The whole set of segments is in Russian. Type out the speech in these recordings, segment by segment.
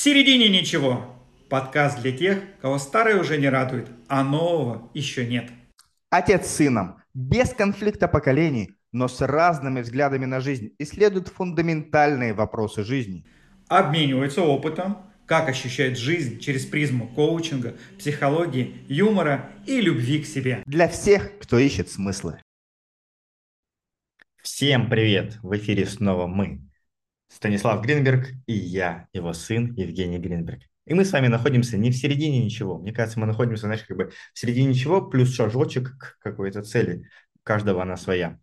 середине ничего. Подкаст для тех, кого старое уже не радует, а нового еще нет. Отец с сыном, без конфликта поколений, но с разными взглядами на жизнь, исследуют фундаментальные вопросы жизни. Обмениваются опытом, как ощущает жизнь через призму коучинга, психологии, юмора и любви к себе. Для всех, кто ищет смыслы. Всем привет! В эфире снова мы, Станислав Гринберг и я, его сын Евгений Гринберг. И мы с вами находимся не в середине ничего. Мне кажется, мы находимся, знаешь, как бы в середине ничего, плюс шажочек к какой-то цели. Каждого она своя.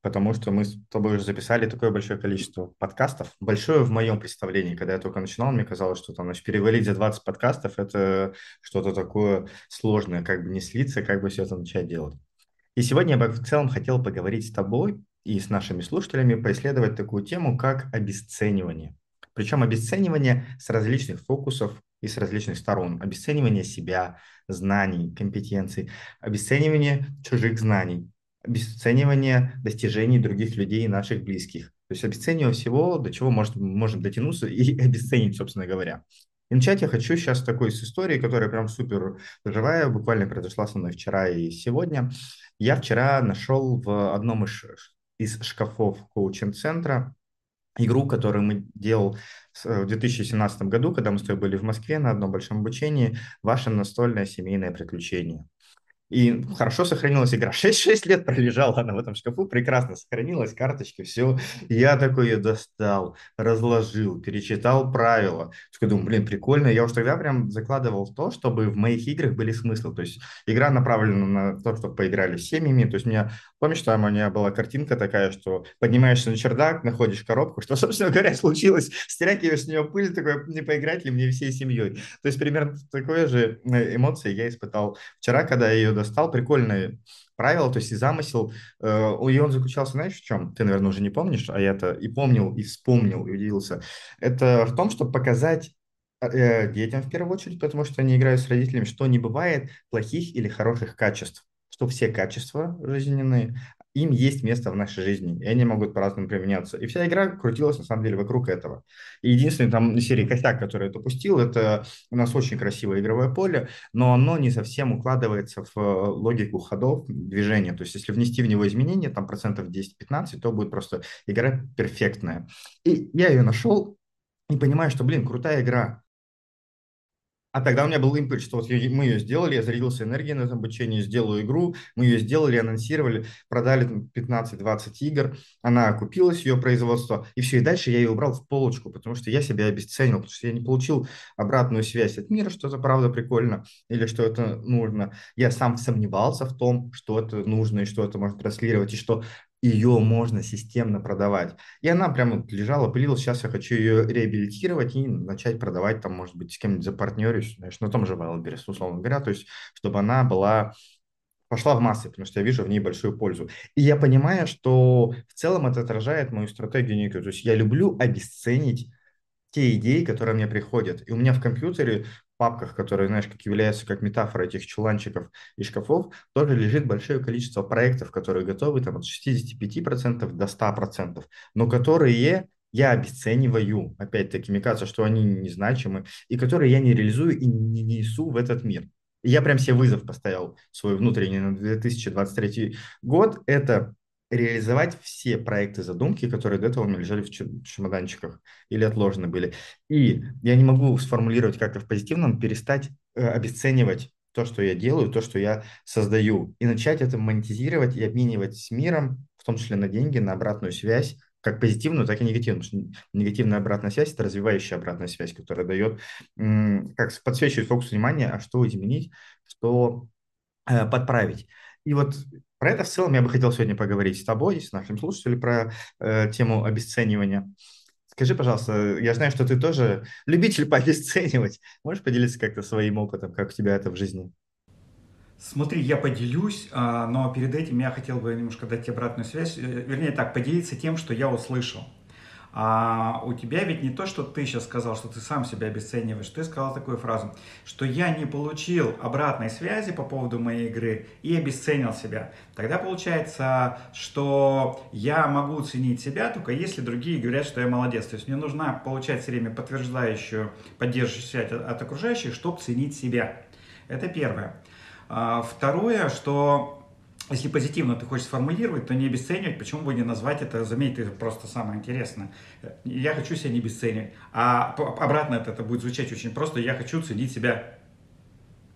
Потому что мы с тобой уже записали такое большое количество подкастов. Большое в моем представлении. Когда я только начинал, мне казалось, что там, значит, перевалить за 20 подкастов – это что-то такое сложное, как бы не слиться, как бы все это начать делать. И сегодня я бы в целом хотел поговорить с тобой и с нашими слушателями, поисследовать такую тему, как обесценивание. Причем обесценивание с различных фокусов и с различных сторон. Обесценивание себя, знаний, компетенций, обесценивание чужих знаний, обесценивание достижений других людей и наших близких. То есть обесценивание всего, до чего может, можем дотянуться и обесценить, собственно говоря. И начать я хочу сейчас такой с истории, которая прям супер живая, буквально произошла со мной вчера и сегодня. Я вчера нашел в одном из, из шкафов коучинг-центра игру, которую мы делал в 2017 году, когда мы с тобой были в Москве на одном большом обучении, «Ваше настольное семейное приключение». И хорошо сохранилась игра. 6-6 лет пролежала она в этом шкафу, прекрасно сохранилась, карточки, все. Я такой ее достал, разложил, перечитал правила. Я думаю, блин, прикольно. Я уж тогда прям закладывал то, чтобы в моих играх были смыслы. То есть игра направлена на то, чтобы поиграли с семьями. То есть у меня, помнишь, там у меня была картинка такая, что поднимаешься на чердак, находишь коробку, что, собственно говоря, случилось, стряхиваешь с нее пыль, такой, не поиграть ли мне всей семьей. То есть примерно такое же э, эмоции я испытал вчера, когда я ее достал прикольное правило, то есть и замысел, э, и он заключался, знаешь, в чем? Ты, наверное, уже не помнишь, а я-то и помнил, и вспомнил, и удивился. Это в том, чтобы показать э, детям в первую очередь, потому что они играют с родителями, что не бывает плохих или хороших качеств что все качества жизненные, им есть место в нашей жизни, и они могут по-разному применяться. И вся игра крутилась, на самом деле, вокруг этого. И единственный там серии косяк, который я допустил, это у нас очень красивое игровое поле, но оно не совсем укладывается в э, логику ходов движения. То есть, если внести в него изменения, там процентов 10-15, то будет просто игра перфектная. И я ее нашел, и понимаю, что, блин, крутая игра, а тогда у меня был импульс, что вот мы ее сделали, я зарядился энергией на этом обучении, сделаю игру, мы ее сделали, анонсировали, продали 15-20 игр, она окупилась, ее производство, и все, и дальше я ее убрал в полочку, потому что я себя обесценил, потому что я не получил обратную связь от мира, что это правда прикольно, или что это нужно. Я сам сомневался в том, что это нужно, и что это может транслировать, и что ее можно системно продавать. И она прямо лежала, пылилась. Сейчас я хочу ее реабилитировать и начать продавать, там, может быть, с кем-нибудь запартнерюсь, знаешь, на том же Wildberries, условно говоря, то есть, чтобы она была пошла в массы, потому что я вижу в ней большую пользу. И я понимаю, что в целом это отражает мою стратегию некую. То есть я люблю обесценить те идеи, которые мне приходят. И у меня в компьютере папках, которые, знаешь, как являются как метафора этих чуланчиков и шкафов, тоже лежит большое количество проектов, которые готовы там от 65% до 100%, но которые я обесцениваю, опять-таки, мне кажется, что они незначимы, и которые я не реализую и не несу в этот мир. И я прям себе вызов поставил свой внутренний на 2023 год. Это реализовать все проекты задумки, которые до этого у меня лежали в чемоданчиках или отложены были. И я не могу сформулировать как-то в позитивном, перестать э, обесценивать то, что я делаю, то, что я создаю, и начать это монетизировать и обменивать с миром, в том числе на деньги, на обратную связь, как позитивную, так и негативную. Потому что негативная обратная связь – это развивающая обратная связь, которая дает, как подсвечивает фокус внимания, а что изменить, что э, подправить. И вот про это в целом я бы хотел сегодня поговорить с тобой, с нашим слушателем, про э, тему обесценивания. Скажи, пожалуйста, я знаю, что ты тоже любитель пообесценивать. Можешь поделиться как-то своим опытом, как у тебя это в жизни? Смотри, я поделюсь, а, но перед этим я хотел бы немножко дать обратную связь, э, вернее так, поделиться тем, что я услышал. А у тебя ведь не то, что ты сейчас сказал, что ты сам себя обесцениваешь. Ты сказал такую фразу, что я не получил обратной связи по поводу моей игры и обесценил себя. Тогда получается, что я могу ценить себя только если другие говорят, что я молодец. То есть мне нужно получать все время подтверждающую, поддерживающую связь от, от окружающих, чтобы ценить себя. Это первое. А, второе, что если позитивно ты хочешь сформулировать, то не обесценивать, почему бы не назвать это, заметь, это просто самое интересное. Я хочу себя не обесценивать. А обратно это, это будет звучать очень просто, я хочу ценить себя.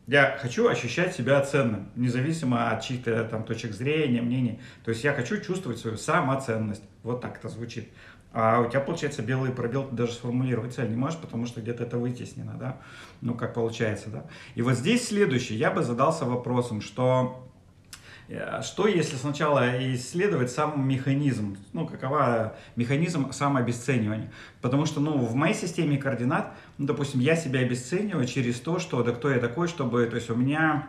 Я хочу ощущать себя ценным, независимо от чьих-то там точек зрения, мнений. То есть я хочу чувствовать свою самоценность. Вот так это звучит. А у тебя, получается, белый пробел ты даже сформулировать цель не можешь, потому что где-то это вытеснено, да? Ну, как получается, да? И вот здесь следующий. Я бы задался вопросом, что что если сначала исследовать сам механизм, ну, какова механизм самообесценивания? Потому что, ну, в моей системе координат, ну, допустим, я себя обесцениваю через то, что, да кто я такой, чтобы, то есть у меня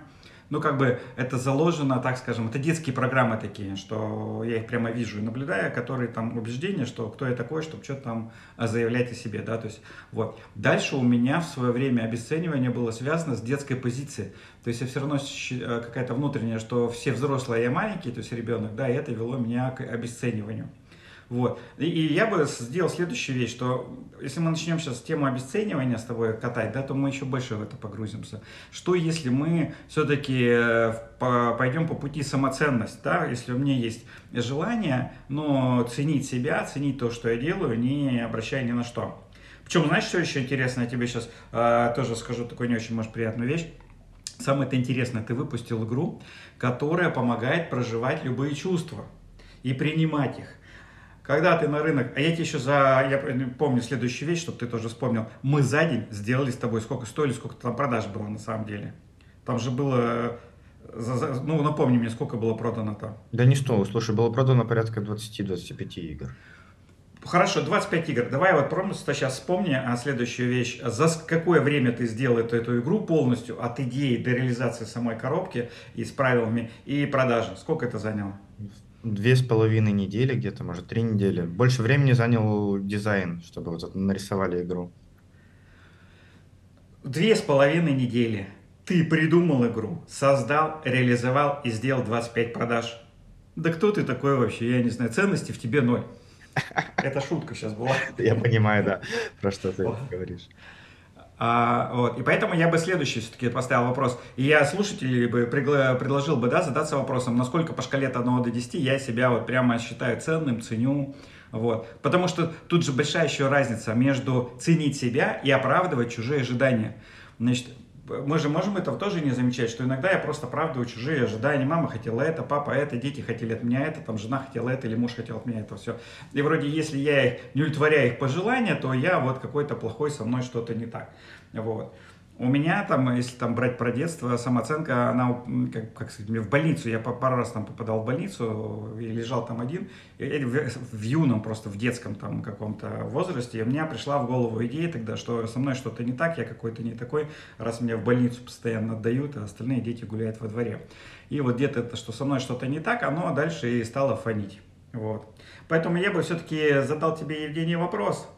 ну, как бы это заложено, так скажем, это детские программы такие, что я их прямо вижу и наблюдаю, которые там убеждения, что кто я такой, чтобы что-то там заявлять о себе, да, то есть вот. Дальше у меня в свое время обесценивание было связано с детской позицией, то есть я все равно э, какая-то внутренняя, что все взрослые, а я маленький, то есть ребенок, да, и это вело меня к обесцениванию. Вот. И, и я бы сделал следующую вещь, что если мы начнем сейчас тему обесценивания с тобой катать, да, то мы еще больше в это погрузимся. Что если мы все-таки э, по, пойдем по пути самоценность, да, если у меня есть желание, но ценить себя, ценить то, что я делаю, не обращая ни на что. Причем, знаешь, что еще интересно, я тебе сейчас э, тоже скажу такую не очень, может, приятную вещь. Самое-то интересное, ты выпустил игру, которая помогает проживать любые чувства и принимать их. Когда ты на рынок, а я тебе еще за, я помню следующую вещь, чтобы ты тоже вспомнил, мы за день сделали с тобой, сколько стоили, сколько там продаж было на самом деле. Там же было, ну напомни мне, сколько было продано там. Да не что, слушай, было продано порядка 20-25 игр. Хорошо, 25 игр. Давай вот просто сейчас вспомни а следующую вещь. За какое время ты сделал эту, эту игру полностью от идеи до реализации самой коробки и с правилами и продажи? Сколько это заняло? Две с половиной недели где-то, может, три недели. Больше времени занял дизайн, чтобы вот нарисовали игру. Две с половиной недели. Ты придумал игру, создал, реализовал и сделал 25 продаж. Да кто ты такой вообще? Я не знаю. Ценности в тебе ноль. Это шутка сейчас была. Я понимаю, да, про что ты говоришь. А, вот. И поэтому я бы следующий все-таки поставил вопрос. И я слушателей бы предложил бы да, задаться вопросом, насколько по шкале от 1 до 10 я себя вот прямо считаю ценным, ценю. Вот. Потому что тут же большая еще разница между ценить себя и оправдывать чужие ожидания. Значит, мы же можем этого тоже не замечать, что иногда я просто оправдываю чужие ожидания. Мама хотела это, папа это, дети хотели от меня это, там жена хотела это или муж хотел от меня это все. И вроде если я не удовлетворяю их пожелания, то я вот какой-то плохой со мной что-то не так. Вот. У меня там, если там брать про детство, самооценка, она, как, как сказать, в больницу, я пару раз там попадал в больницу и лежал там один, и в, в юном, просто в детском там каком-то возрасте, и у меня пришла в голову идея тогда, что со мной что-то не так, я какой-то не такой, раз меня в больницу постоянно отдают, а остальные дети гуляют во дворе. И вот где-то это, что со мной что-то не так, оно дальше и стало фонить. Вот. Поэтому я бы все-таки задал тебе, Евгений, вопрос.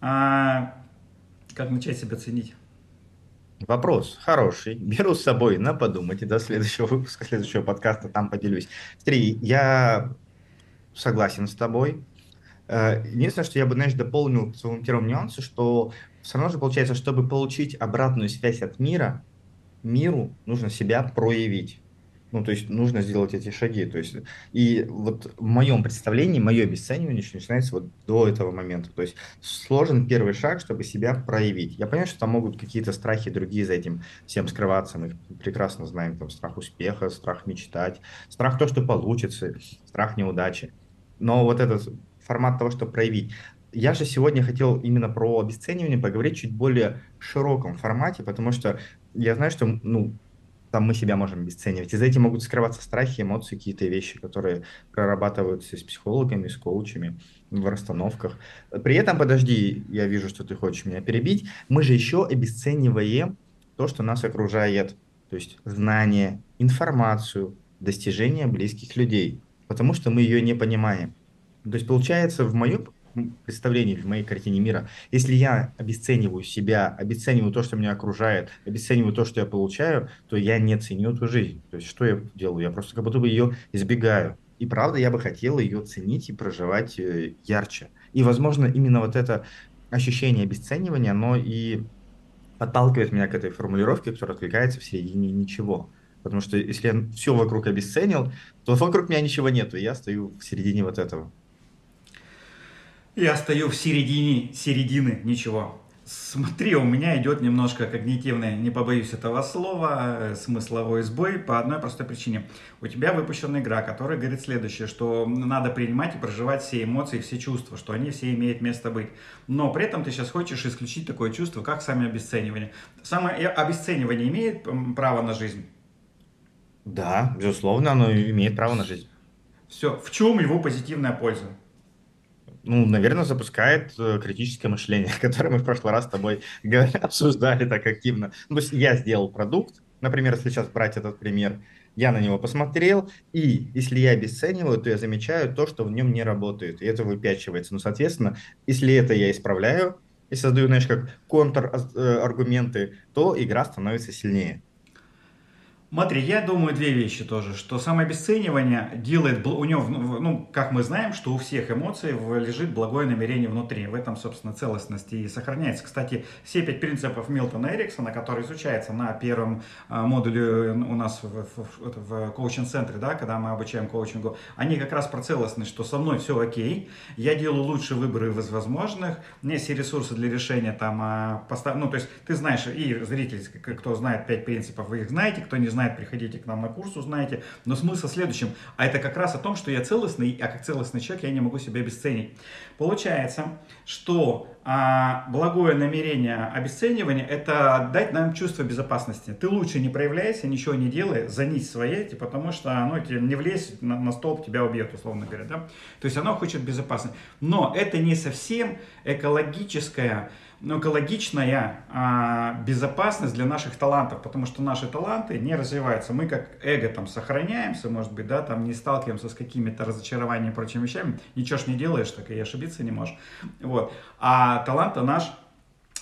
А, как начать себя ценить? Вопрос хороший. Беру с собой на подумать. до следующего выпуска, следующего подкаста там поделюсь. Смотри, я согласен с тобой. Э, единственное, что я бы, знаешь, дополнил к своему первому что все равно же получается, чтобы получить обратную связь от мира, миру нужно себя проявить. Ну, то есть нужно сделать эти шаги. То есть, и вот в моем представлении, мое обесценивание начинается вот до этого момента. То есть сложен первый шаг, чтобы себя проявить. Я понимаю, что там могут какие-то страхи другие за этим всем скрываться. Мы прекрасно знаем, там страх успеха, страх мечтать, страх то, что получится, страх неудачи. Но вот этот формат того, что проявить. Я же сегодня хотел именно про обесценивание поговорить чуть более широком формате, потому что я знаю, что ну, там мы себя можем обесценивать. И за этим могут скрываться страхи, эмоции, какие-то вещи, которые прорабатываются с психологами, с коучами в расстановках. При этом, подожди, я вижу, что ты хочешь меня перебить, мы же еще обесцениваем то, что нас окружает, то есть знания, информацию, достижения близких людей, потому что мы ее не понимаем. То есть получается, в моем представлении, в моей картине мира. Если я обесцениваю себя, обесцениваю то, что меня окружает, обесцениваю то, что я получаю, то я не ценю эту жизнь. То есть что я делаю? Я просто как будто бы ее избегаю. И правда, я бы хотел ее ценить и проживать э, ярче. И, возможно, именно вот это ощущение обесценивания, оно и подталкивает меня к этой формулировке, которая откликается в середине ничего. Потому что если я все вокруг обесценил, то вокруг меня ничего нету, и я стою в середине вот этого. Я стою в середине середины ничего. Смотри, у меня идет немножко когнитивный, не побоюсь этого слова, э, смысловой сбой по одной простой причине. У тебя выпущена игра, которая говорит следующее, что надо принимать и проживать все эмоции, все чувства, что они все имеют место быть. Но при этом ты сейчас хочешь исключить такое чувство, как сами обесценивание. Самое обесценивание имеет право на жизнь? Да, безусловно, оно имеет право на жизнь. Все. В чем его позитивная польза? Ну, наверное, запускает э, критическое мышление, которое мы в прошлый раз с тобой обсуждали так активно. Ну, то есть я сделал продукт, например, если сейчас брать этот пример, я на него посмотрел, и если я обесцениваю, то я замечаю то, что в нем не работает, и это выпячивается. Ну, соответственно, если это я исправляю, и создаю, знаешь, как контраргументы, то игра становится сильнее. Смотри, я думаю две вещи тоже, что самообесценивание делает, у него, ну, как мы знаем, что у всех эмоций лежит благое намерение внутри, в этом, собственно, целостность и сохраняется. Кстати, все пять принципов Милтона Эриксона, которые изучаются на первом а, модуле у нас в, в, в коучинг-центре, да, когда мы обучаем коучингу, они как раз про целостность, что со мной все окей, я делаю лучшие выборы из возможных, у меня есть ресурсы для решения там, а, ну, то есть ты знаешь, и зрители, кто знает пять принципов, вы их знаете, кто не знает, приходите к нам на курс, узнаете. Но смысл в следующем. А это как раз о том, что я целостный, а как целостный человек я не могу себя обесценить. Получается, что а, благое намерение обесценивания – это дать нам чувство безопасности. Ты лучше не проявляйся, ничего не делай, занись своей, типа, потому что оно тебе не влезет на, на столб, тебя убьет, условно говоря. Да? То есть оно хочет безопасности. Но это не совсем экологическая ну, экологичная а, безопасность для наших талантов, потому что наши таланты не развиваются. Мы как эго там сохраняемся, может быть, да, там не сталкиваемся с какими-то разочарованиями и прочими вещами, ничего ж не делаешь, так и ошибиться не можешь. Вот. А талант наш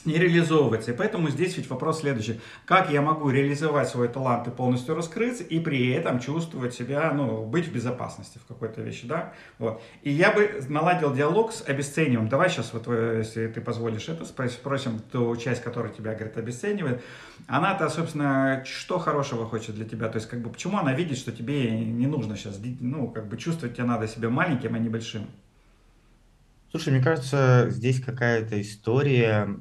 не реализовывается. И поэтому здесь ведь вопрос следующий. Как я могу реализовать свой талант и полностью раскрыться, и при этом чувствовать себя, ну, быть в безопасности в какой-то вещи, да? Вот. И я бы наладил диалог с обесцениванием. Давай сейчас, вот, если ты позволишь это, спросим ту часть, которая тебя, говорит, обесценивает. Она-то, собственно, что хорошего хочет для тебя? То есть, как бы, почему она видит, что тебе не нужно сейчас, ну, как бы, чувствовать тебе надо себя маленьким, а не большим? Слушай, мне кажется, здесь какая-то история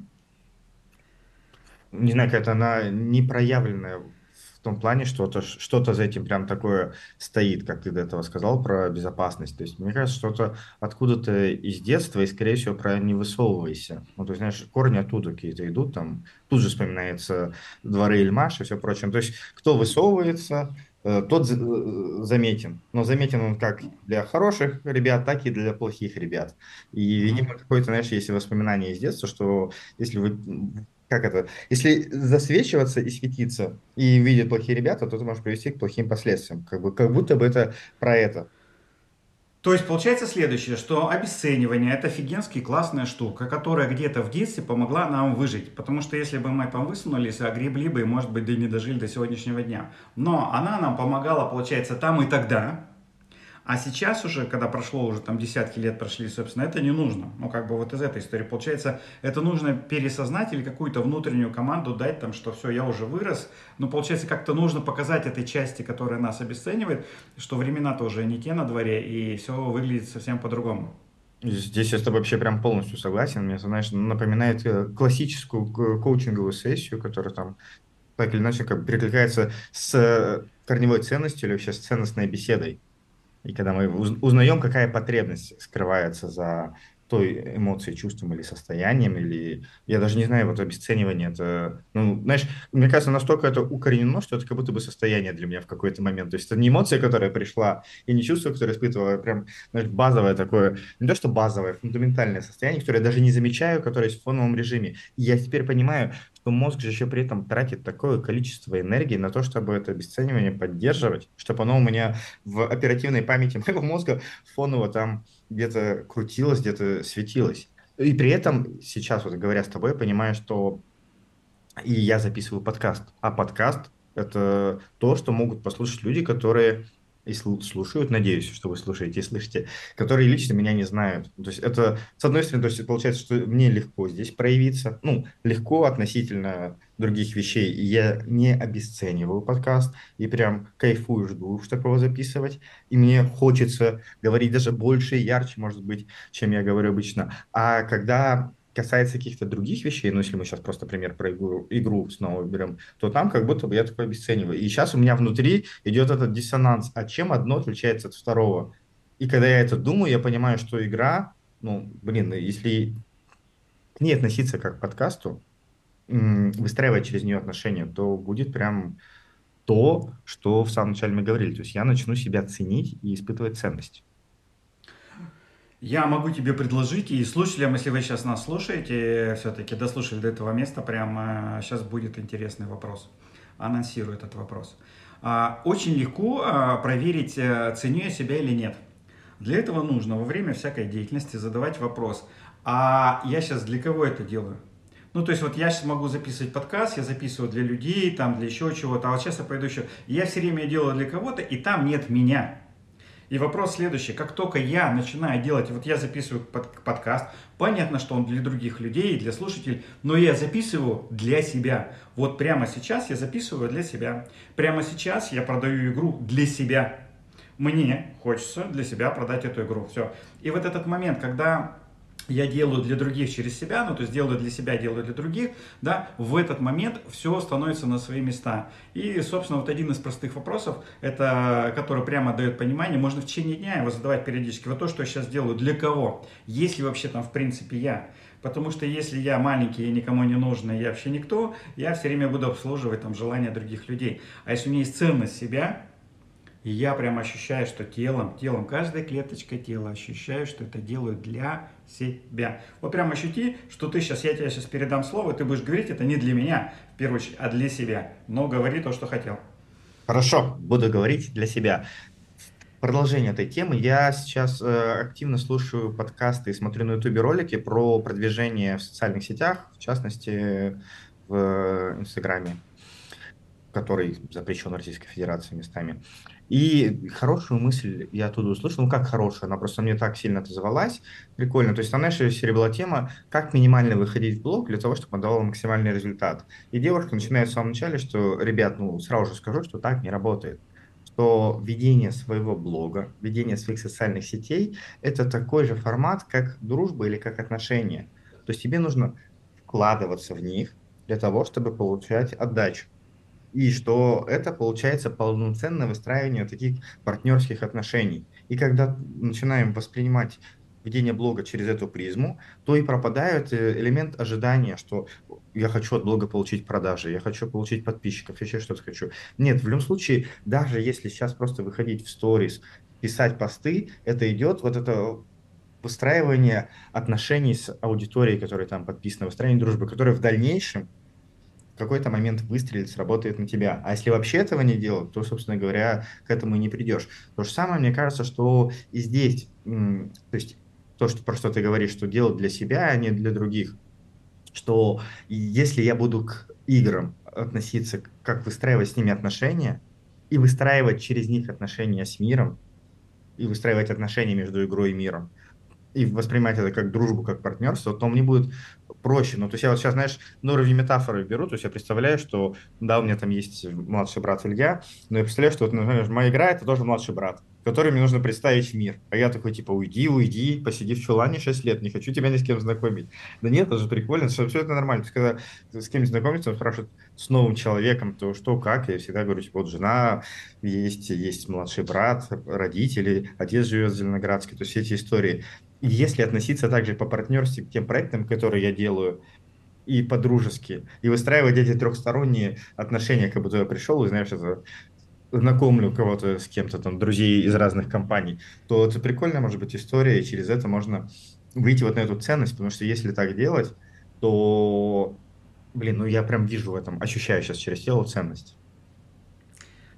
не знаю, какая-то она не проявленная в том плане, что-то что за этим прям такое стоит, как ты до этого сказал, про безопасность. То есть, мне кажется, что-то откуда-то из детства, и, скорее всего, про не высовывайся. Ну, то есть, знаешь, корни оттуда какие-то идут, там тут же вспоминается дворы Ильмаш и все прочее. То есть, кто высовывается, тот э, заметен. Но заметен он как для хороших ребят, так и для плохих ребят. И, видимо, какое-то, знаешь, есть воспоминание из детства, что если вы как это, если засвечиваться и светиться, и видят плохие ребята, то ты можешь привести к плохим последствиям. Как, бы, как будто бы это про это. То есть получается следующее, что обесценивание это офигенский классная штука, которая где-то в детстве помогла нам выжить. Потому что если бы мы там высунулись, огребли бы, может быть, да и не дожили до сегодняшнего дня. Но она нам помогала, получается, там и тогда, а сейчас уже, когда прошло уже там десятки лет прошли, собственно, это не нужно. Ну, как бы вот из этой истории. Получается, это нужно пересознать или какую-то внутреннюю команду дать, там, что все, я уже вырос. Но получается, как-то нужно показать этой части, которая нас обесценивает, что времена тоже не те на дворе, и все выглядит совсем по-другому. Здесь я с тобой вообще прям полностью согласен. Мне, знаешь, напоминает э, классическую коучинговую сессию, которая там так или иначе как перекликается с корневой ценностью или вообще с ценностной беседой. И когда мы узнаем, какая потребность скрывается за той эмоцией, чувством или состоянием, или я даже не знаю, вот обесценивание, это, ну, знаешь, мне кажется, настолько это укоренено, что это как будто бы состояние для меня в какой-то момент. То есть это не эмоция, которая пришла, и не чувство, которое испытывала, а прям, знаешь, базовое такое, не то что базовое, фундаментальное состояние, которое я даже не замечаю, которое есть в фоновом режиме. И я теперь понимаю, что мозг же еще при этом тратит такое количество энергии на то, чтобы это обесценивание поддерживать, чтобы оно у меня в оперативной памяти моего мозга фоново там где-то крутилось, где-то светилось. И при этом сейчас, вот говоря с тобой, понимаю, что и я записываю подкаст. А подкаст – это то, что могут послушать люди, которые и слушают, надеюсь, что вы слушаете и слышите, которые лично меня не знают. То есть это, с одной стороны, то есть получается, что мне легко здесь проявиться, ну, легко относительно других вещей, я не обесцениваю подкаст, и прям кайфую, жду, чтобы его записывать, и мне хочется говорить даже больше и ярче, может быть, чем я говорю обычно. А когда касается каких-то других вещей, ну, если мы сейчас просто пример про игру, игру снова берем, то там как будто бы я такой обесцениваю. И сейчас у меня внутри идет этот диссонанс, а чем одно отличается от второго. И когда я это думаю, я понимаю, что игра, ну, блин, если к ней относиться как к подкасту, выстраивать через нее отношения, то будет прям то, что в самом начале мы говорили. То есть я начну себя ценить и испытывать ценность. Я могу тебе предложить, и слушателям, если вы сейчас нас слушаете, все-таки дослушали до этого места, прямо сейчас будет интересный вопрос. Анонсирую этот вопрос. А, очень легко а, проверить, э, ценю я себя или нет. Для этого нужно во время всякой деятельности задавать вопрос, а я сейчас для кого это делаю? Ну, то есть вот я сейчас могу записывать подкаст, я записываю для людей, там, для еще чего-то, а вот сейчас я пойду еще. Я все время делаю для кого-то, и там нет меня. И вопрос следующий. Как только я начинаю делать, вот я записываю под, подкаст, понятно, что он для других людей, для слушателей, но я записываю для себя. Вот прямо сейчас я записываю для себя. Прямо сейчас я продаю игру для себя. Мне хочется для себя продать эту игру. Все. И вот этот момент, когда я делаю для других через себя, ну то есть делаю для себя, делаю для других, да, в этот момент все становится на свои места. И, собственно, вот один из простых вопросов, это, который прямо дает понимание, можно в течение дня его задавать периодически. Вот то, что я сейчас делаю, для кого? Есть ли вообще там в принципе я? Потому что если я маленький и никому не нужный, я вообще никто, я все время буду обслуживать там желания других людей. А если у меня есть ценность себя, и я прям ощущаю, что телом, телом, каждой клеточкой тела ощущаю, что это делаю для себя. Вот прям ощути, что ты сейчас, я тебе сейчас передам слово, ты будешь говорить это не для меня, в первую очередь, а для себя. Но говори то, что хотел. Хорошо, буду говорить для себя. Продолжение этой темы. Я сейчас э, активно слушаю подкасты и смотрю на ютубе ролики про продвижение в социальных сетях, в частности в Инстаграме, который запрещен Российской Федерацией местами. И хорошую мысль я оттуда услышал, ну как хорошая, она просто мне так сильно отозвалась, прикольно. То есть, знаешь, серия была тема, как минимально выходить в блог для того, чтобы он давал максимальный результат. И девушка начинает в самом начале, что, ребят, ну сразу же скажу, что так не работает что ведение своего блога, ведение своих социальных сетей – это такой же формат, как дружба или как отношения. То есть тебе нужно вкладываться в них для того, чтобы получать отдачу и что это получается полноценное выстраивание таких партнерских отношений. И когда начинаем воспринимать ведение блога через эту призму, то и пропадает э, элемент ожидания, что я хочу от блога получить продажи, я хочу получить подписчиков, еще что-то хочу. Нет, в любом случае, даже если сейчас просто выходить в сторис, писать посты, это идет вот это выстраивание отношений с аудиторией, которая там подписана, выстраивание дружбы, которая в дальнейшем какой-то момент выстрелит, сработает на тебя. А если вообще этого не делать, то, собственно говоря, к этому и не придешь. То же самое, мне кажется, что и здесь, то есть то, что, про что ты говоришь, что делать для себя, а не для других, что если я буду к играм относиться, как выстраивать с ними отношения, и выстраивать через них отношения с миром, и выстраивать отношения между игрой и миром, и воспринимать это как дружбу, как партнерство, то мне будет проще. Ну, то есть я вот сейчас, знаешь, на уровне метафоры беру, то есть я представляю, что, да, у меня там есть младший брат Илья, но я представляю, что, вот, например, моя игра – это тоже младший брат, который мне нужно представить мир. А я такой, типа, уйди, уйди, посиди в чулане 6 лет, не хочу тебя ни с кем знакомить. Да нет, это же прикольно, все, это нормально. Есть, когда с кем знакомиться, он спрашивает с новым человеком, то что, как, я всегда говорю, типа, вот жена, есть, есть младший брат, родители, отец живет в Зеленоградске, то есть все эти истории если относиться также по партнерству к тем проектам, которые я делаю, и по-дружески, и выстраивать эти трехсторонние отношения, как будто я пришел и, знаешь, это знакомлю кого-то с кем-то, там, друзей из разных компаний, то это прикольная, может быть, история, и через это можно выйти вот на эту ценность, потому что если так делать, то Блин, ну я прям вижу в этом, ощущаю сейчас через тело ценность.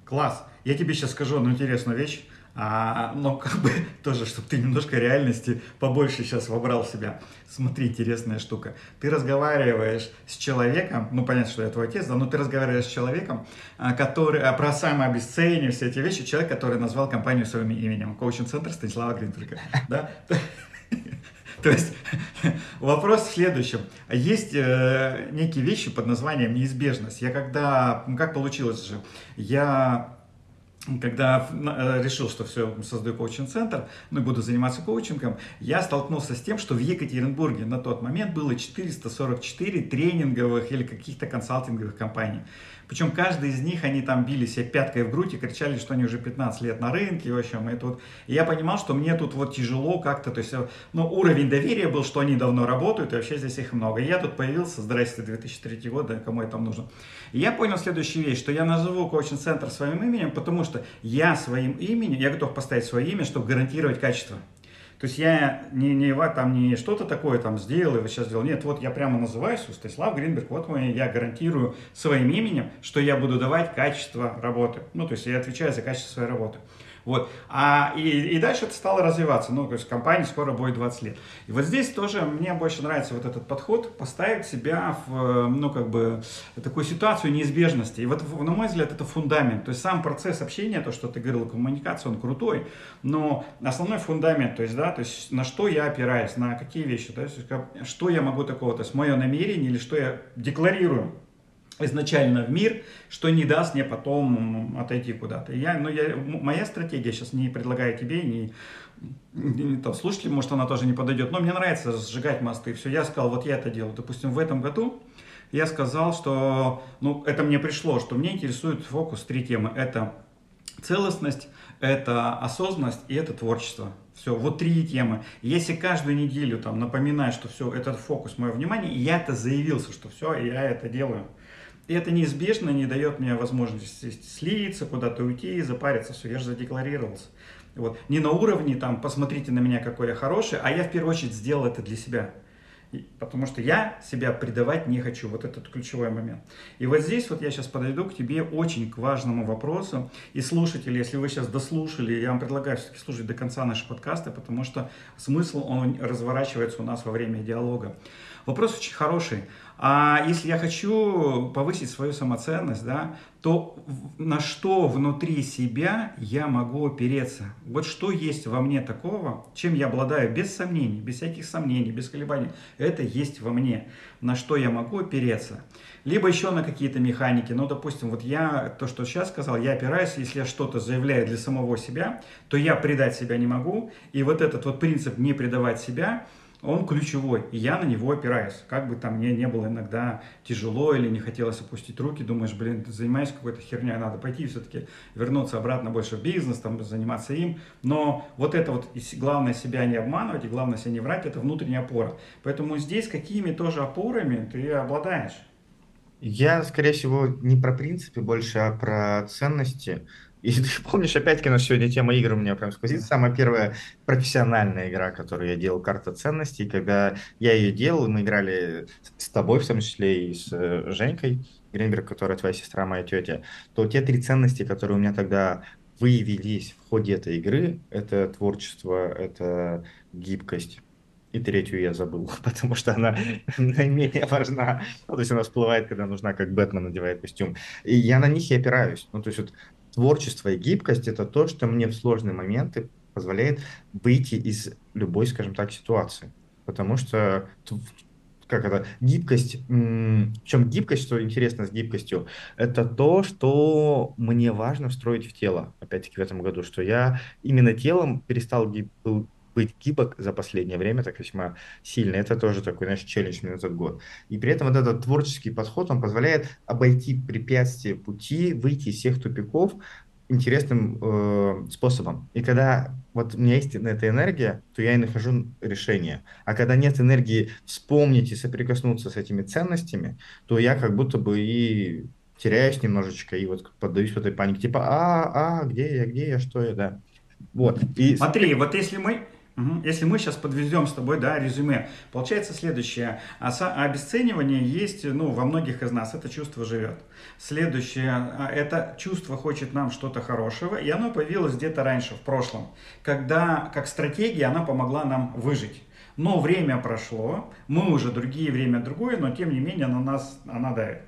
Класс. Я тебе сейчас скажу одну интересную вещь. А, но как бы тоже, чтобы ты немножко реальности побольше сейчас вобрал в себя. Смотри, интересная штука. Ты разговариваешь с человеком, ну понятно, что я твой отец, да, но ты разговариваешь с человеком, а, который а, про самообесценивание, все эти вещи, человек, который назвал компанию своим именем, коучинг-центр Станислава Гринберга, да? То есть вопрос в следующем. Есть э, некие вещи под названием неизбежность. Я когда, ну как получилось же, я когда э, решил, что все, создаю коучинг-центр, ну и буду заниматься коучингом, я столкнулся с тем, что в Екатеринбурге на тот момент было 444 тренинговых или каких-то консалтинговых компаний. Причем каждый из них, они там били себе пяткой в грудь и кричали, что они уже 15 лет на рынке, в общем, и тут... И я понимал, что мне тут вот тяжело как-то, то есть, ну, уровень доверия был, что они давно работают, и вообще здесь их много. И я тут появился, здрасте, 2003 год, да, кому я там нужен. И я понял следующую вещь, что я назову коучинг-центр своим именем, потому что я своим именем, я готов поставить свое имя, чтобы гарантировать качество. То есть я не, не, там, не что-то такое там сделал и сейчас сделал. Нет, вот я прямо называюсь Станислав Гринберг. Вот мой, я гарантирую своим именем, что я буду давать качество работы. Ну, то есть я отвечаю за качество своей работы. Вот. А, и, и дальше это стало развиваться. Ну, то есть компании скоро будет 20 лет. И вот здесь тоже мне больше нравится вот этот подход, поставить себя в, ну, как бы, такую ситуацию неизбежности. И вот, на мой взгляд, это фундамент. То есть сам процесс общения, то, что ты говорил, коммуникация, он крутой, но основной фундамент, то есть, да, то есть на что я опираюсь, на какие вещи, то есть, что я могу такого, то есть мое намерение или что я декларирую изначально в мир, что не даст мне потом отойти куда-то. Я, ну, я, моя стратегия сейчас не предлагаю тебе, не, не там, слушателям, может, она тоже не подойдет, но мне нравится сжигать мосты. Все, я сказал, вот я это делаю. Допустим, в этом году я сказал, что, ну, это мне пришло, что мне интересует фокус три темы. Это целостность, это осознанность и это творчество. Все, вот три темы. Если каждую неделю там напоминать, что все, этот фокус мое внимание, я это заявился, что все, я это делаю. И это неизбежно не дает мне возможности слиться, куда-то уйти, запариться. Все, я же задекларировался. Вот. Не на уровне, там, посмотрите на меня, какой я хороший, а я в первую очередь сделал это для себя. Потому что я себя предавать не хочу. Вот этот ключевой момент. И вот здесь вот я сейчас подойду к тебе очень к важному вопросу. И слушатели, если вы сейчас дослушали, я вам предлагаю все-таки слушать до конца наши подкасты, потому что смысл, он разворачивается у нас во время диалога. Вопрос очень хороший. А если я хочу повысить свою самоценность, да, то на что внутри себя я могу опереться? Вот что есть во мне такого, чем я обладаю без сомнений, без всяких сомнений, без колебаний. Это есть во мне. На что я могу опереться? Либо еще на какие-то механики. Ну, допустим, вот я, то, что сейчас сказал, я опираюсь, если я что-то заявляю для самого себя, то я предать себя не могу. И вот этот вот принцип не предавать себя – он ключевой, и я на него опираюсь. Как бы там мне не было иногда тяжело или не хотелось опустить руки, думаешь, блин, ты занимаешься какой-то херней, надо пойти все-таки вернуться обратно больше в бизнес, там, заниматься им. Но вот это вот, главное себя не обманывать, и главное себя не врать, это внутренняя опора. Поэтому здесь какими тоже опорами ты обладаешь? Я, скорее всего, не про принципы больше, а про ценности. Если ты помнишь, опять-таки, на сегодня тема игр у меня прям сквозит. Самая первая профессиональная игра, которую я делал, карта ценностей. Когда я ее делал, мы играли с тобой, в том числе и с э, Женькой Гринберг, которая твоя сестра, моя тетя, то те три ценности, которые у меня тогда выявились в ходе этой игры, это творчество, это гибкость. И третью я забыл, потому что она наименее важна. Ну, то есть она всплывает, когда нужна, как Бэтмен надевает костюм. И я на них и опираюсь. Ну, то есть вот творчество и гибкость – это то, что мне в сложные моменты позволяет выйти из любой, скажем так, ситуации. Потому что как это, гибкость, в чем гибкость, что интересно с гибкостью, это то, что мне важно встроить в тело, опять-таки в этом году, что я именно телом перестал гиб, быть гибок за последнее время так весьма сильно. Это тоже такой, знаешь, челлендж на этот год. И при этом вот этот творческий подход, он позволяет обойти препятствия пути, выйти из всех тупиков интересным э, способом. И когда вот у меня есть эта энергия, то я и нахожу решение. А когда нет энергии вспомнить и соприкоснуться с этими ценностями, то я как будто бы и теряюсь немножечко, и вот поддаюсь в этой панике, типа, а, а, где я, где я, что я, да. Вот. И... Смотри, вот если мы. Если мы сейчас подведем с тобой, да, резюме, получается следующее. Обесценивание есть, ну, во многих из нас, это чувство живет. Следующее, а, это чувство хочет нам что-то хорошего, и оно появилось где-то раньше, в прошлом, когда, как стратегия, она помогла нам выжить. Но время прошло, мы уже другие, время другое, но тем не менее на нас она давит.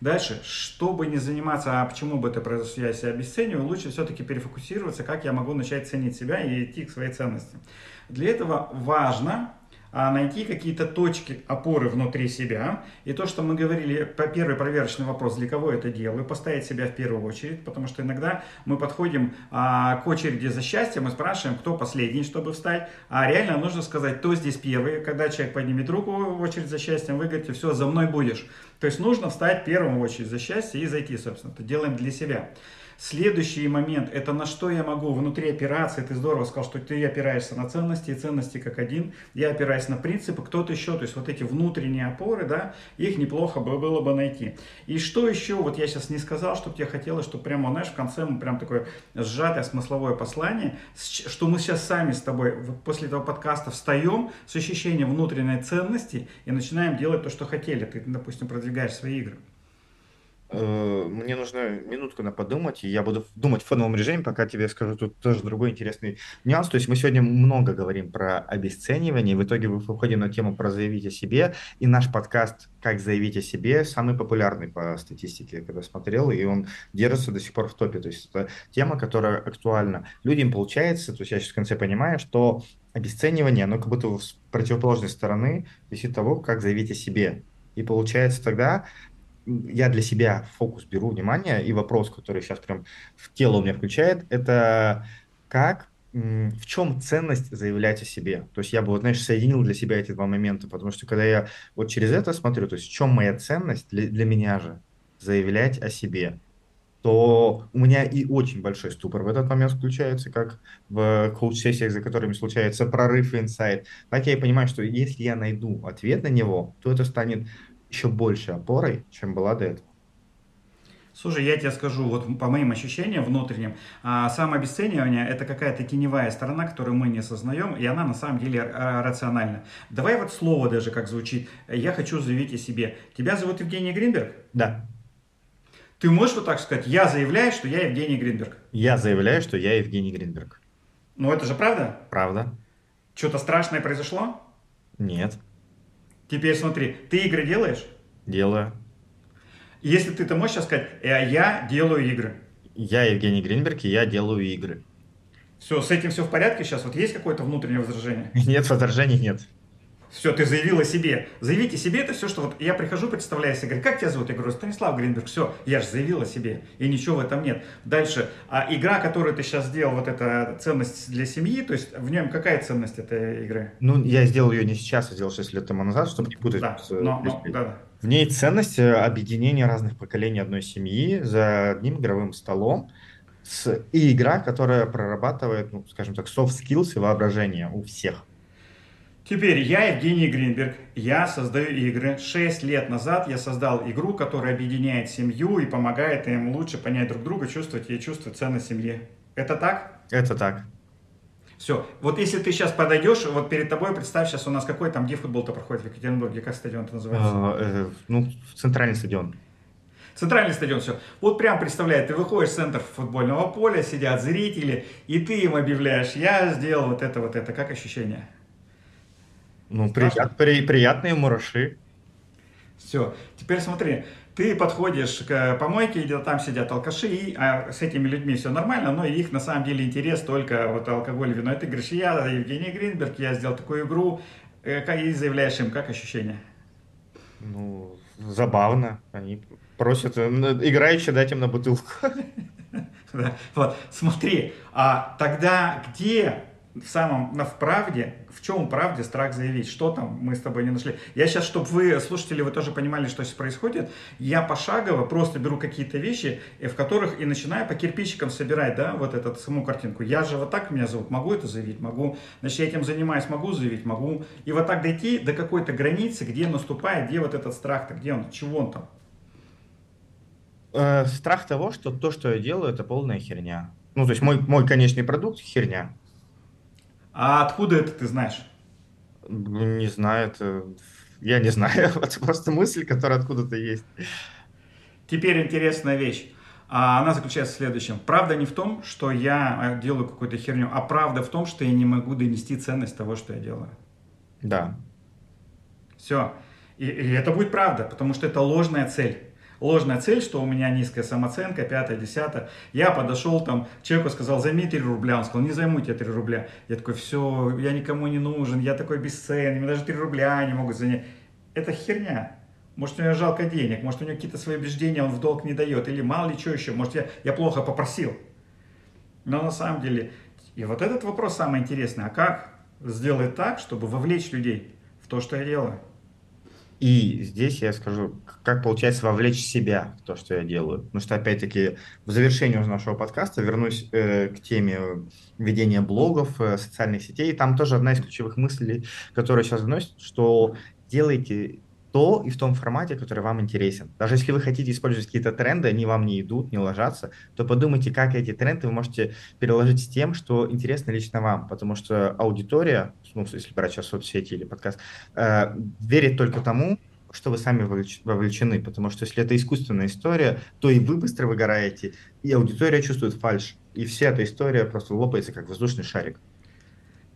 Дальше, чтобы не заниматься, а почему бы это произошло, я себя обесцениваю, лучше все-таки перефокусироваться, как я могу начать ценить себя и идти к своей ценности. Для этого важно найти какие-то точки опоры внутри себя. И то, что мы говорили, по первый проверочный вопрос, для кого это делаю, поставить себя в первую очередь, потому что иногда мы подходим а, к очереди за счастьем и спрашиваем, кто последний, чтобы встать, а реально нужно сказать, кто здесь первый. Когда человек поднимет руку в очередь за счастьем, вы говорите, все, за мной будешь. То есть нужно встать первым в очередь за счастье и зайти, собственно. Это делаем для себя. Следующий момент, это на что я могу внутри операции, ты здорово сказал, что ты опираешься на ценности, и ценности как один, я опираюсь на принципы, кто-то еще, то есть вот эти внутренние опоры, да, их неплохо было бы найти. И что еще, вот я сейчас не сказал, чтобы тебе хотелось, чтобы прямо, знаешь, в конце мы прям такое сжатое смысловое послание, что мы сейчас сами с тобой после этого подкаста встаем с ощущением внутренней ценности и начинаем делать то, что хотели. Ты, допустим, продвигаешь свои игры. Э, мне нужно минутку на подумать, и я буду думать в фоновом режиме, пока тебе скажу тут тоже другой интересный нюанс. То есть мы сегодня много говорим про обесценивание, в итоге мы выходим на тему про заявить о себе, и наш подкаст «Как заявить о себе» самый популярный по статистике, когда смотрел, и он держится до сих пор в топе. То есть это тема, которая актуальна. Людям получается, то есть я сейчас в конце понимаю, что обесценивание, оно как будто с противоположной стороны висит того, как заявить о себе. И получается тогда я для себя фокус беру внимание, и вопрос, который сейчас прям в тело у меня включает, это как, в чем ценность заявлять о себе? То есть я бы, вот, знаешь, соединил для себя эти два момента, потому что когда я вот через это смотрю, то есть в чем моя ценность для, для меня же заявлять о себе, то у меня и очень большой ступор в этот момент включается, как в коуч-сессиях, за которыми случается прорыв и инсайт. Так я и понимаю, что если я найду ответ на него, то это станет еще больше опорой, чем была до этого. Слушай, я тебе скажу, вот по моим ощущениям внутренним, а, самообесценивание – это какая-то теневая сторона, которую мы не осознаем, и она на самом деле а, рациональна. Давай вот слово даже как звучит. Я хочу заявить о себе. Тебя зовут Евгений Гринберг? Да. Ты можешь вот так сказать, я заявляю, что я Евгений Гринберг? Я заявляю, что я Евгений Гринберг. Ну это же правда? Правда. Что-то страшное произошло? Нет. Теперь смотри, ты игры делаешь? Делаю. Если ты, ты можешь сейчас сказать, э, я делаю игры. Я Евгений Гринберг, и я делаю игры. Все, с этим все в порядке сейчас? Вот есть какое-то внутреннее возражение? Нет, возражений нет. Все, ты заявил о себе. Заявите себе это все, что вот я прихожу, представляю себе, говорю, как тебя зовут? Я говорю, Станислав Гринберг. Все, я же заявил о себе. И ничего в этом нет. Дальше. А игра, которую ты сейчас сделал, вот эта ценность для семьи, то есть в нем какая ценность этой игры? Ну, я сделал ее не сейчас, а сделал 6 лет тому назад, чтобы не путать. Да, но, но, да, да. В ней ценность э, объединения разных поколений одной семьи за одним игровым столом. С, и игра, которая прорабатывает, ну, скажем так, soft skills и воображение у всех. Теперь я Евгений Гринберг, я создаю игры. Шесть лет назад я создал игру, которая объединяет семью и помогает им лучше понять друг друга, чувствовать и чувствовать ценность семьи. Это так? Это так. Все. Вот если ты сейчас подойдешь, вот перед тобой представь, сейчас у нас какой там, где футбол-то проходит в Екатеринбурге, как стадион-то называется? А, э, ну, центральный стадион. Центральный стадион, все. Вот прям представляй, ты выходишь в центр футбольного поля, сидят зрители, и ты им объявляешь, я сделал вот это, вот это. Как ощущение? Ну, прият, при, приятные мураши. Все. Теперь смотри, ты подходишь к помойке, где там сидят алкаши, и, а с этими людьми все нормально, но их на самом деле интерес только вот алкоголь, вино. И ты говоришь, я Евгений Гринберг, я сделал такую игру, э, и заявляешь им, как ощущения? Ну, забавно. Они просят э, играючи дать им на бутылку. Вот, смотри, а тогда где в самом, на в правде, в чем правде страх заявить, что там мы с тобой не нашли. Я сейчас, чтобы вы, слушатели, вы тоже понимали, что здесь происходит, я пошагово просто беру какие-то вещи, в которых и начинаю по кирпичикам собирать, да, вот эту саму картинку. Я же вот так меня зовут, могу это заявить, могу, значит, я этим занимаюсь, могу заявить, могу. И вот так дойти до какой-то границы, где наступает, где вот этот страх-то, где он, чего он там. Э, страх того, что то, что я делаю, это полная херня. Ну, то есть мой, мой конечный продукт – херня. А откуда это ты знаешь? Ну, не знаю, это... Я не знаю, это просто мысль, которая откуда-то есть. Теперь интересная вещь. А она заключается в следующем. Правда не в том, что я делаю какую-то херню, а правда в том, что я не могу донести ценность того, что я делаю. Да. Все. И, и это будет правда, потому что это ложная цель. Ложная цель, что у меня низкая самооценка, пятая, десятая. Я подошел там, человеку сказал, займи 3 рубля. Он сказал, не займу тебе 3 рубля. Я такой, все, я никому не нужен, я такой бесценный, мне даже 3 рубля не могут занять. Это херня. Может, у него жалко денег, может, у него какие-то свои убеждения он в долг не дает, или мало ли что еще, может, я, я плохо попросил. Но на самом деле, и вот этот вопрос самый интересный, а как сделать так, чтобы вовлечь людей в то, что я делаю? И здесь я скажу, как получается вовлечь себя в то, что я делаю. Потому что, опять-таки, в завершении уже нашего подкаста вернусь э, к теме ведения блогов, э, социальных сетей. Там тоже одна из ключевых мыслей, которая сейчас вносит, что делайте то и в том формате, который вам интересен. Даже если вы хотите использовать какие-то тренды, они вам не идут, не ложатся, то подумайте, как эти тренды вы можете переложить с тем, что интересно лично вам, потому что аудитория, ну, если брать сейчас соцсети или подкаст, э, верит только тому, что вы сами вовлечены, потому что если это искусственная история, то и вы быстро выгораете, и аудитория чувствует фальш, и вся эта история просто лопается, как воздушный шарик.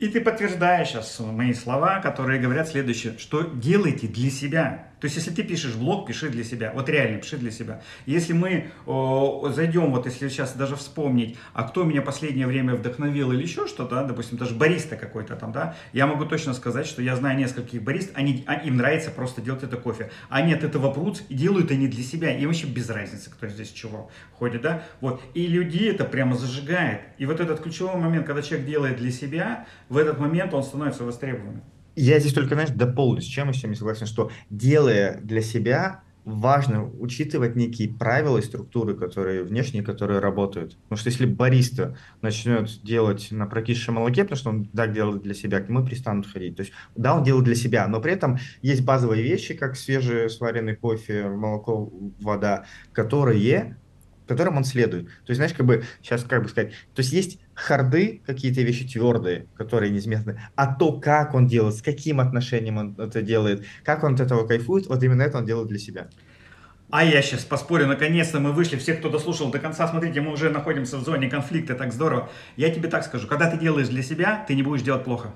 И ты подтверждаешь сейчас мои слова, которые говорят следующее, что делайте для себя. То есть, если ты пишешь блог, пиши для себя. Вот реально, пиши для себя. Если мы о, зайдем, вот если сейчас даже вспомнить, а кто меня последнее время вдохновил или еще что-то, допустим, даже бариста какой-то там, да, я могу точно сказать, что я знаю нескольких барист, они, а, им нравится просто делать это кофе. Они от этого прутся и делают они для себя. И вообще без разницы, кто здесь чего ходит, да. Вот. И людей это прямо зажигает. И вот этот ключевой момент, когда человек делает для себя, в этот момент он становится востребованным. Я здесь только, знаешь, дополню, с чем с чем согласен, что делая для себя, важно учитывать некие правила и структуры, которые внешние, которые работают. Потому что если бариста начнет делать на прокисшем молоке, потому что он так делает для себя, к нему перестанут ходить. То есть, да, он делает для себя, но при этом есть базовые вещи, как свежий сваренный кофе, молоко, вода, которые которым он следует. То есть, знаешь, как бы, сейчас как бы сказать, то есть есть харды, какие-то вещи твердые, которые неизменны, а то, как он делает, с каким отношением он это делает, как он от этого кайфует, вот именно это он делает для себя. А я сейчас поспорю, наконец-то мы вышли, все, кто дослушал до конца, смотрите, мы уже находимся в зоне конфликта, так здорово. Я тебе так скажу, когда ты делаешь для себя, ты не будешь делать плохо.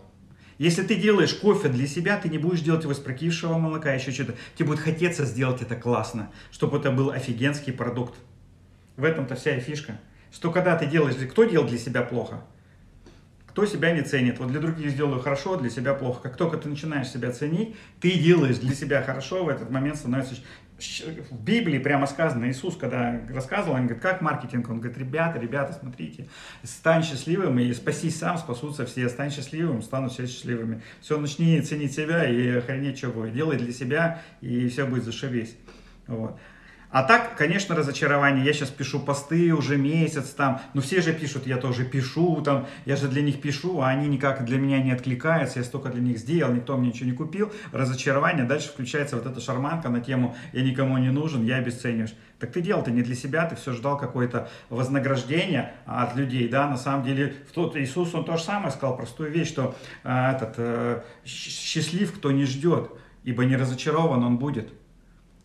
Если ты делаешь кофе для себя, ты не будешь делать его из прокисшего молока, еще что-то. Тебе будет хотеться сделать это классно, чтобы это был офигенский продукт. В этом-то вся и фишка. Что когда ты делаешь, кто делал для себя плохо? Кто себя не ценит? Вот для других сделаю хорошо, для себя плохо. Как только ты начинаешь себя ценить, ты делаешь для себя хорошо, в этот момент становится... В Библии прямо сказано, Иисус, когда рассказывал, он говорит, как маркетинг? Он говорит, ребята, ребята, смотрите, стань счастливым и спасись сам, спасутся все. Стань счастливым, станут все счастливыми. Все, начни ценить себя и охренеть, будет. Делай для себя, и все будет зашибись. Вот. А так, конечно, разочарование. Я сейчас пишу посты уже месяц там, но все же пишут, я тоже пишу там, я же для них пишу, а они никак для меня не откликаются, я столько для них сделал, никто мне ничего не купил. Разочарование, дальше включается вот эта шарманка на тему «я никому не нужен, я обесцениваешь». Так ты делал-то не для себя, ты все ждал какое-то вознаграждение от людей, да, на самом деле, в тот Иисус, он то же самое сказал, простую вещь, что э, этот, э, счастлив, кто не ждет, ибо не разочарован он будет.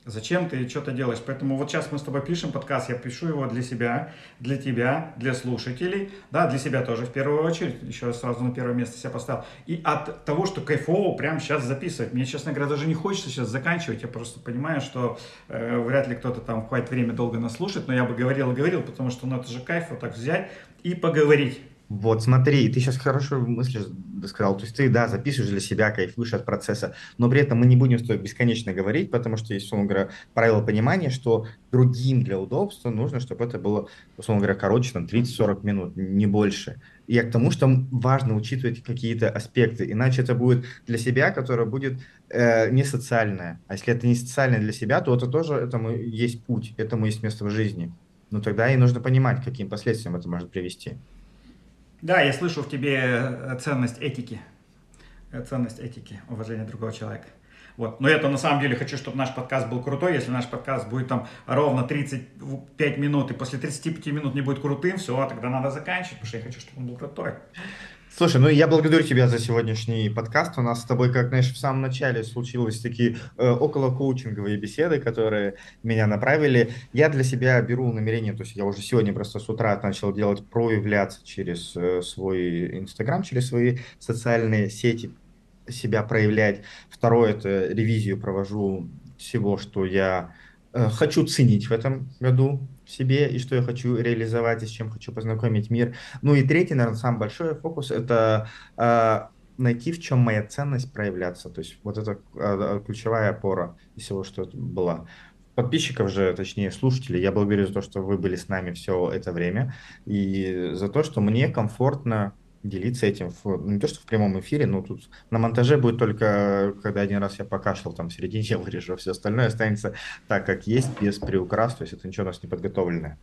Зачем ты что-то делаешь? Поэтому вот сейчас мы с тобой пишем подкаст, я пишу его для себя, для тебя, для слушателей, да, для себя тоже в первую очередь, еще сразу на первое место себя поставил. И от того, что кайфово прямо сейчас записывать. Мне, честно говоря, даже не хочется сейчас заканчивать, я просто понимаю, что э, вряд ли кто-то там хватит время долго нас слушать, но я бы говорил и говорил, потому что ну, это же кайф вот так взять и поговорить. Вот, смотри, ты сейчас хорошую мысль сказал. То есть ты, да, записываешь для себя, кайфуешь от процесса, но при этом мы не будем с тобой бесконечно говорить, потому что есть, условно говоря, правило понимания, что другим для удобства нужно, чтобы это было, условно говоря, короче, там, 30-40 минут, не больше. И я к тому, что важно учитывать какие-то аспекты, иначе это будет для себя, которое будет э, не социальное. А если это не социальное для себя, то это тоже этому есть путь, этому есть место в жизни. Но тогда и нужно понимать, каким последствиям это может привести. Да, я слышу в тебе э, ценность этики. Э, ценность этики, уважение другого человека. Вот. Но это на самом деле хочу, чтобы наш подкаст был крутой. Если наш подкаст будет там ровно 35 минут, и после 35 минут не будет крутым, все, тогда надо заканчивать, потому что я хочу, чтобы он был крутой. Слушай, ну я благодарю тебя за сегодняшний подкаст. У нас с тобой, как знаешь, в самом начале случились такие э, около коучинговые беседы, которые меня направили. Я для себя беру намерение, то есть я уже сегодня просто с утра начал делать проявляться через э, свой Инстаграм, через свои социальные сети, себя проявлять. Второе, это ревизию провожу всего, что я э, хочу ценить в этом году в себе и что я хочу реализовать, и с чем хочу познакомить мир. Ну и третий, наверное, самый большой фокус – это э, найти, в чем моя ценность проявляться. То есть вот это э, ключевая опора из всего, что была. Подписчиков же, точнее слушателей, я благодарю за то, что вы были с нами все это время и за то, что мне комфортно делиться этим, в, ну, не то что в прямом эфире, но тут на монтаже будет только, когда один раз я покашлял, там в середине вырежу, а все остальное останется так, как есть, без приукрас, то есть это ничего у нас не подготовленное.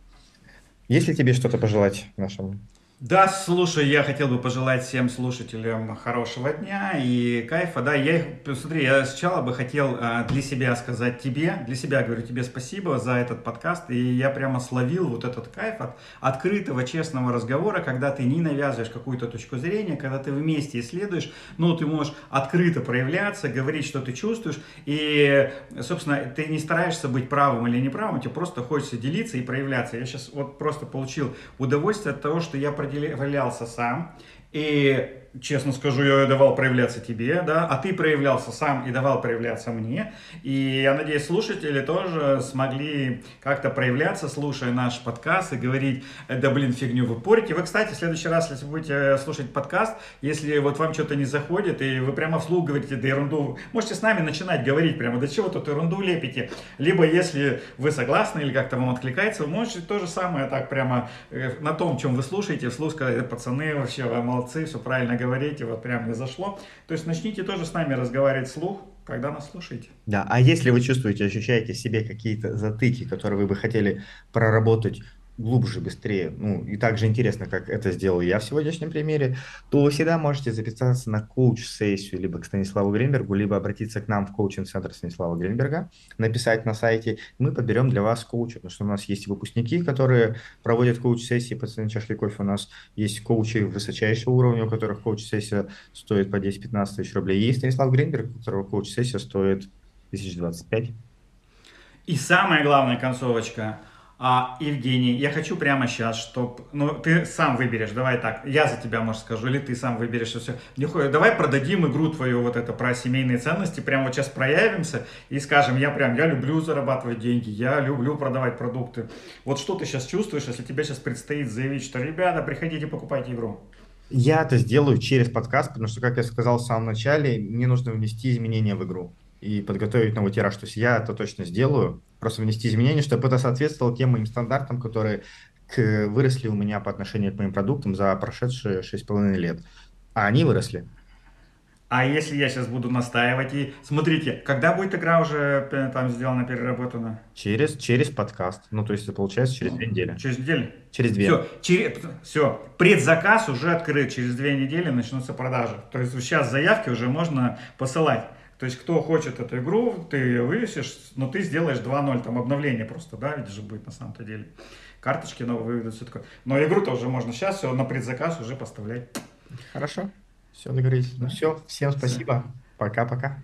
Есть ли тебе что-то пожелать нашим да, слушай, я хотел бы пожелать всем слушателям хорошего дня и кайфа. Да, я, смотри, я сначала бы хотел а, для себя сказать тебе, для себя говорю тебе спасибо за этот подкаст. И я прямо словил вот этот кайф от открытого, честного разговора, когда ты не навязываешь какую-то точку зрения, когда ты вместе исследуешь, ну, ты можешь открыто проявляться, говорить, что ты чувствуешь. И, собственно, ты не стараешься быть правым или неправым, тебе просто хочется делиться и проявляться. Я сейчас вот просто получил удовольствие от того, что я проявлялся сам. И честно скажу, я давал проявляться тебе, да, а ты проявлялся сам и давал проявляться мне. И я надеюсь, слушатели тоже смогли как-то проявляться, слушая наш подкаст и говорить, да блин, фигню вы порите. Вы, кстати, в следующий раз, если будете слушать подкаст, если вот вам что-то не заходит, и вы прямо вслух говорите, да ерунду, можете с нами начинать говорить прямо, да чего тут ерунду лепите. Либо, если вы согласны или как-то вам откликается, вы можете то же самое так прямо э, на том, чем вы слушаете, вслух сказать, пацаны, вообще вы молодцы, все правильно говорите вот прям не зашло. То есть начните тоже с нами разговаривать вслух, когда нас слушаете. Да, а если вы чувствуете, ощущаете в себе какие-то затыки, которые вы бы хотели проработать глубже, быстрее, ну и так же интересно, как это сделал я в сегодняшнем примере, то вы всегда можете записаться на коуч-сессию либо к Станиславу Гринбергу, либо обратиться к нам в коучинг-центр Станислава Гринберга, написать на сайте, мы подберем для вас коуча, потому что у нас есть выпускники, которые проводят коуч-сессии. По цене чашки кофе, у нас есть коучи высочайшего уровня, у которых коуч-сессия стоит по 10-15 тысяч рублей, есть Станислав Гринберг, у которого коуч-сессия стоит 1025. И самая главная концовочка – а, Евгений, я хочу прямо сейчас, чтобы... Ну, ты сам выберешь, давай так. Я за тебя, может, скажу, или ты сам выберешь все. Давай продадим игру твою вот это про семейные ценности. Прямо вот сейчас проявимся и скажем, я прям, я люблю зарабатывать деньги, я люблю продавать продукты. Вот что ты сейчас чувствуешь, если тебе сейчас предстоит заявить, что, ребята, приходите, покупайте игру? Я это сделаю через подкаст, потому что, как я сказал в самом начале, мне нужно внести изменения в игру и подготовить новый тираж. То есть я это точно сделаю, просто внести изменения, чтобы это соответствовало тем моим стандартам, которые к, выросли у меня по отношению к моим продуктам за прошедшие 6,5 лет. А они выросли. А если я сейчас буду настаивать и... Смотрите, когда будет игра уже э, там сделана, переработана? Через, через подкаст. Ну, то есть получается через две недели. Через неделю? Через две. Все, через, все, предзаказ уже открыт. Через две недели начнутся продажи. То есть сейчас заявки уже можно посылать. То есть, кто хочет эту игру, ты ее вывесишь, но ты сделаешь 2.0, там обновление просто, да, ведь же будет на самом-то деле. Карточки новые выведут, все такое. Но игру-то уже можно сейчас все на предзаказ уже поставлять. Хорошо. Все, договорились. Ну все, всем спасибо. Пока-пока. Пока.